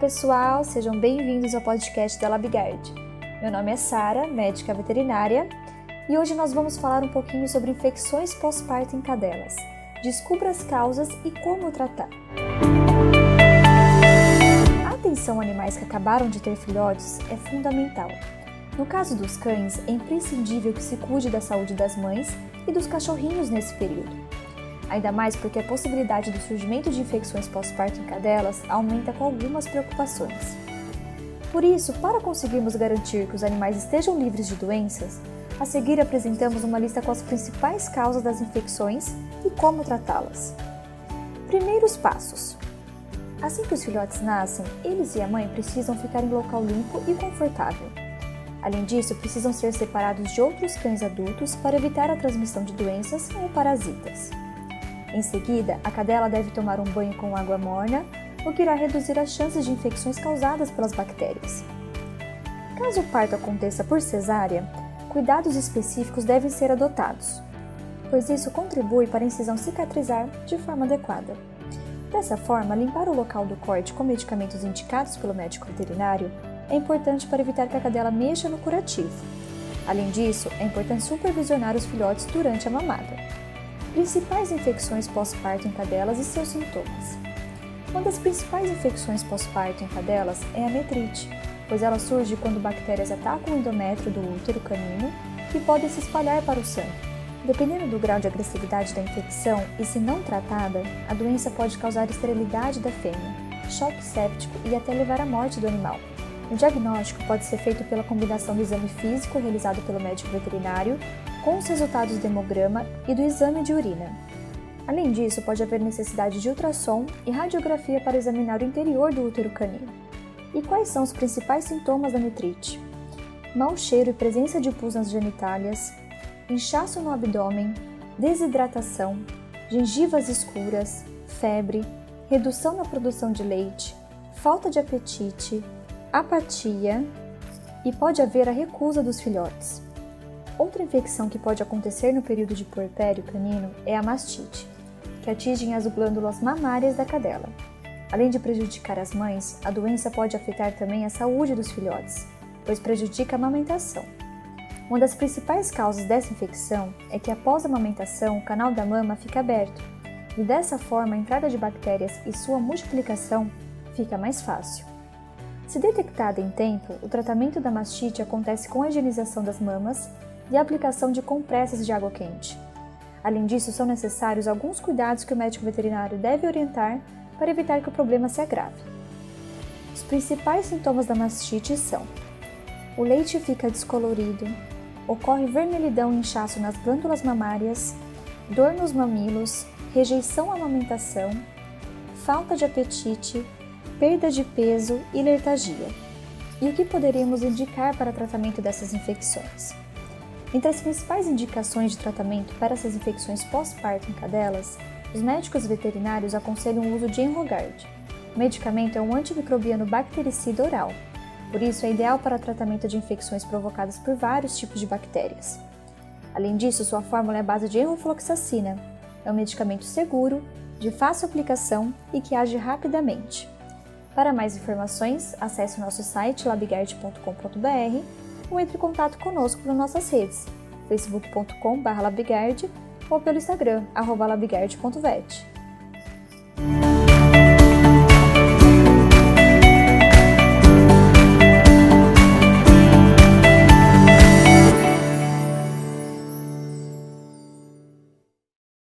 pessoal, sejam bem-vindos ao podcast da LabGuard. Meu nome é Sara, médica veterinária, e hoje nós vamos falar um pouquinho sobre infecções pós-parto em cadelas. Descubra as causas e como tratar. A atenção a animais que acabaram de ter filhotes é fundamental. No caso dos cães, é imprescindível que se cuide da saúde das mães e dos cachorrinhos nesse período ainda mais porque a possibilidade do surgimento de infecções pós-parto em cadelas aumenta com algumas preocupações. Por isso, para conseguirmos garantir que os animais estejam livres de doenças, a seguir apresentamos uma lista com as principais causas das infecções e como tratá-las. Primeiros passos: Assim que os filhotes nascem, eles e a mãe precisam ficar em local limpo e confortável. Além disso, precisam ser separados de outros cães adultos para evitar a transmissão de doenças ou parasitas. Em seguida, a cadela deve tomar um banho com água morna, o que irá reduzir as chances de infecções causadas pelas bactérias. Caso o parto aconteça por cesárea, cuidados específicos devem ser adotados, pois isso contribui para a incisão cicatrizar de forma adequada. Dessa forma, limpar o local do corte com medicamentos indicados pelo médico veterinário é importante para evitar que a cadela mexa no curativo. Além disso, é importante supervisionar os filhotes durante a mamada. Principais infecções pós-parto em cadelas e seus sintomas. Uma das principais infecções pós-parto em cadelas é a metrite, pois ela surge quando bactérias atacam o endométrio do útero canino e podem se espalhar para o sangue. Dependendo do grau de agressividade da infecção e se não tratada, a doença pode causar esterilidade da fêmea, choque séptico e até levar à morte do animal. O diagnóstico pode ser feito pela combinação do exame físico realizado pelo médico veterinário com os resultados do hemograma e do exame de urina. Além disso, pode haver necessidade de ultrassom e radiografia para examinar o interior do útero canino. E quais são os principais sintomas da metrite? Mau cheiro e presença de pus nas genitálias, inchaço no abdômen, desidratação, gengivas escuras, febre, redução na produção de leite, falta de apetite, apatia e pode haver a recusa dos filhotes. Outra infecção que pode acontecer no período de puerpério canino é a mastite, que atinge as glândulas mamárias da cadela. Além de prejudicar as mães, a doença pode afetar também a saúde dos filhotes, pois prejudica a amamentação. Uma das principais causas dessa infecção é que após a amamentação o canal da mama fica aberto, e dessa forma a entrada de bactérias e sua multiplicação fica mais fácil. Se detectada em tempo, o tratamento da mastite acontece com a higienização das mamas e a aplicação de compressas de água quente. Além disso, são necessários alguns cuidados que o médico veterinário deve orientar para evitar que o problema se agrave. Os principais sintomas da mastite são: o leite fica descolorido, ocorre vermelhidão e inchaço nas glândulas mamárias, dor nos mamilos, rejeição à amamentação, falta de apetite, perda de peso e letargia. E o que poderíamos indicar para tratamento dessas infecções? Entre as principais indicações de tratamento para essas infecções pós-parto em cadelas, os médicos veterinários aconselham o uso de Enrogard. O medicamento é um antimicrobiano bactericida oral, por isso é ideal para tratamento de infecções provocadas por vários tipos de bactérias. Além disso, sua fórmula é à base de enrofloxacina. É um medicamento seguro, de fácil aplicação e que age rapidamente. Para mais informações, acesse o nosso site labigard.com.br ou entre em contato conosco nas nossas redes, facebook.com.br ou pelo Instagram, labigard.vet.